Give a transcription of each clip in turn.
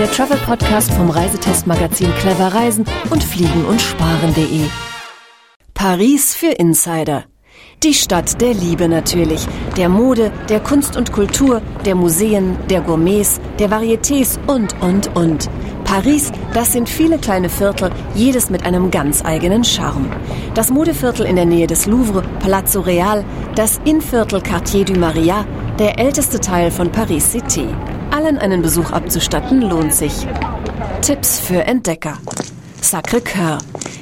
der Travel Podcast vom Reisetestmagazin Clever Reisen und Fliegen und Sparen.de. Paris für Insider. Die Stadt der Liebe natürlich, der Mode, der Kunst und Kultur, der Museen, der Gourmets, der Varietés und, und, und. Paris, das sind viele kleine Viertel, jedes mit einem ganz eigenen Charme. Das Modeviertel in der Nähe des Louvre, Palazzo Real, das Innviertel Quartier du Maria, der älteste Teil von Paris City. Allen einen Besuch abzustatten lohnt sich. Tipps für Entdecker. Sacré-Cœur.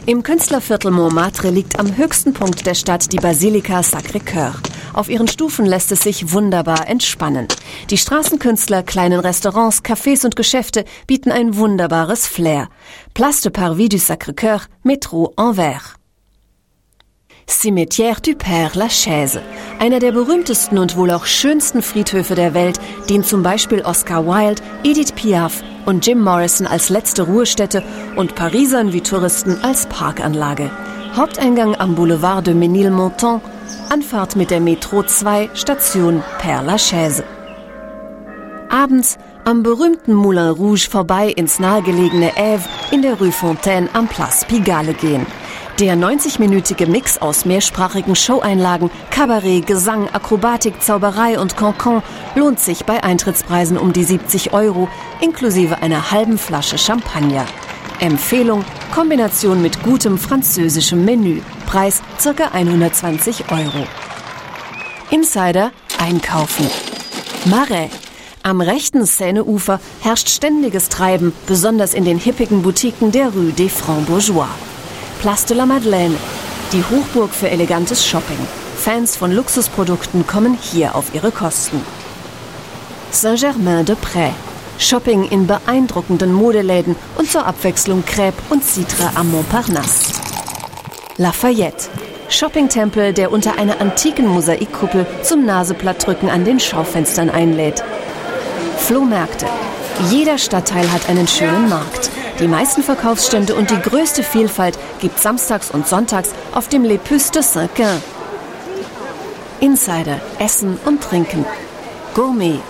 Im Künstlerviertel Montmartre liegt am höchsten Punkt der Stadt die Basilika Sacré-Cœur. Auf ihren Stufen lässt es sich wunderbar entspannen. Die Straßenkünstler, kleinen Restaurants, Cafés und Geschäfte bieten ein wunderbares Flair. Place de Parvis du Sacré-Cœur, Métro Anvers. Cimetière du Père Lachaise. Einer der berühmtesten und wohl auch schönsten Friedhöfe der Welt, den zum Beispiel Oscar Wilde, Edith Piaf und Jim Morrison als letzte Ruhestätte und Parisern wie Touristen als Parkanlage. Haupteingang am Boulevard de Ménilmontant, Anfahrt mit der Metro 2, Station Père Lachaise. Abends am berühmten Moulin Rouge vorbei ins nahegelegene Ève in der Rue Fontaine am Place Pigalle gehen. Der 90-minütige Mix aus mehrsprachigen Showeinlagen, Kabarett, Gesang, Akrobatik, Zauberei und Cancan lohnt sich bei Eintrittspreisen um die 70 Euro, inklusive einer halben Flasche Champagner. Empfehlung, Kombination mit gutem französischem Menü. Preis ca. 120 Euro. Insider einkaufen. Marais. Am rechten Seineufer herrscht ständiges Treiben, besonders in den hippigen Boutiquen der Rue des Francs-Bourgeois. Place de la Madeleine, die Hochburg für elegantes Shopping. Fans von Luxusprodukten kommen hier auf ihre Kosten. Saint-Germain-de-Prés. Shopping in beeindruckenden Modeläden und zur Abwechslung Crêpe und Citre am Montparnasse. Lafayette. Shoppingtempel, der unter einer antiken Mosaikkuppel zum Naseplattdrücken an den Schaufenstern einlädt. Flohmärkte. Jeder Stadtteil hat einen schönen Markt. Die meisten Verkaufsstände und die größte Vielfalt gibt samstags und sonntags auf dem Les Puces de Saint-Quin. Insider, Essen und Trinken. Gourmet.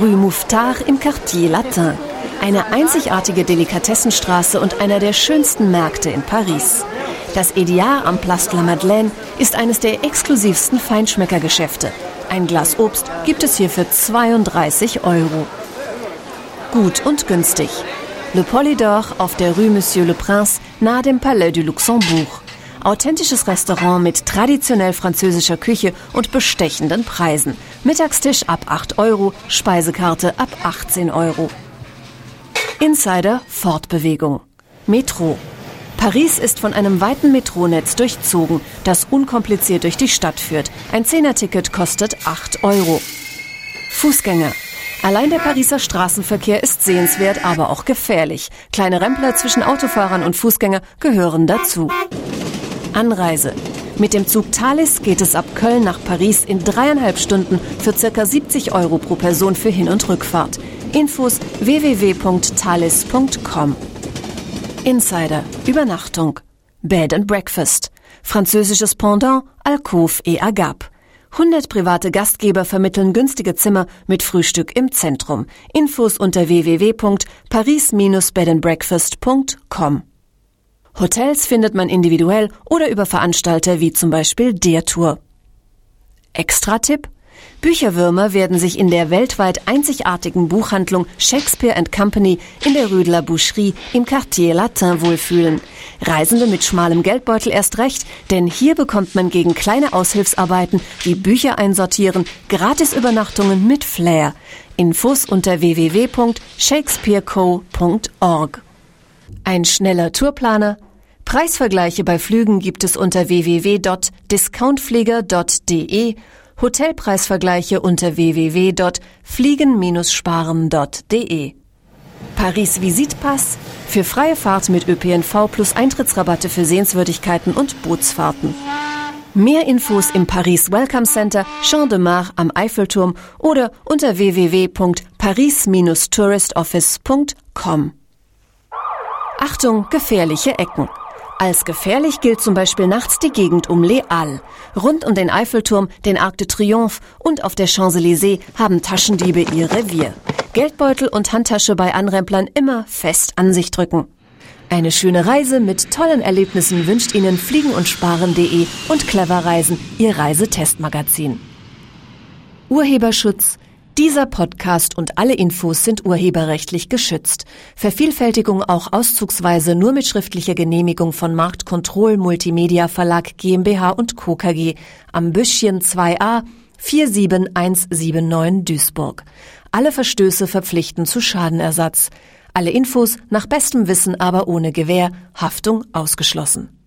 Rue Mouffetard im Quartier Latin. Eine einzigartige Delikatessenstraße und einer der schönsten Märkte in Paris. Das Ediar am Place de la Madeleine ist eines der exklusivsten Feinschmeckergeschäfte. Ein Glas Obst gibt es hier für 32 Euro. Gut und günstig. Le Polydor auf der Rue Monsieur le Prince nahe dem Palais du Luxembourg. Authentisches Restaurant mit traditionell französischer Küche und bestechenden Preisen. Mittagstisch ab 8 Euro, Speisekarte ab 18 Euro. Insider Fortbewegung. Metro. Paris ist von einem weiten Metronetz durchzogen, das unkompliziert durch die Stadt führt. Ein Zehnerticket kostet 8 Euro. Fußgänger. Allein der Pariser Straßenverkehr ist sehenswert, aber auch gefährlich. Kleine Rempler zwischen Autofahrern und Fußgänger gehören dazu. Anreise. Mit dem Zug Thalys geht es ab Köln nach Paris in dreieinhalb Stunden für circa 70 Euro pro Person für Hin- und Rückfahrt. Infos www.thalys.com. Insider. Übernachtung. Bed and Breakfast. Französisches Pendant Alcove et Agape. 100 private Gastgeber vermitteln günstige Zimmer mit Frühstück im Zentrum. Infos unter www.paris-bedandbreakfast.com. Hotels findet man individuell oder über Veranstalter wie zum Beispiel der Tour. Extra-Tipp? Bücherwürmer werden sich in der weltweit einzigartigen Buchhandlung Shakespeare Company in der la Boucherie im Quartier Latin wohlfühlen. Reisende mit schmalem Geldbeutel erst recht, denn hier bekommt man gegen kleine Aushilfsarbeiten wie Bücher einsortieren, Gratisübernachtungen mit Flair. Infos unter www.shakespeareco.org. Ein schneller Tourplaner? Preisvergleiche bei Flügen gibt es unter www.discountflieger.de Hotelpreisvergleiche unter www.fliegen-sparen.de. Paris Visitpass für freie Fahrt mit ÖPNV plus Eintrittsrabatte für Sehenswürdigkeiten und Bootsfahrten. Mehr Infos im Paris Welcome Center, Champ de Mars am Eiffelturm oder unter www.paris-touristoffice.com. Achtung, gefährliche Ecken. Als gefährlich gilt zum Beispiel nachts die Gegend um Les Halles. Rund um den Eiffelturm, den Arc de Triomphe und auf der Champs-Élysées haben Taschendiebe ihr Revier. Geldbeutel und Handtasche bei Anremplern immer fest an sich drücken. Eine schöne Reise mit tollen Erlebnissen wünscht Ihnen Fliegen und Sparen.de und Clever Reisen, Ihr Reisetestmagazin. Urheberschutz dieser Podcast und alle Infos sind urheberrechtlich geschützt. Vervielfältigung auch auszugsweise nur mit schriftlicher Genehmigung von Marktkontroll Multimedia Verlag GmbH und Co. KG am Büschchen 2a 47179 Duisburg. Alle Verstöße verpflichten zu Schadenersatz. Alle Infos nach bestem Wissen aber ohne Gewähr, Haftung ausgeschlossen.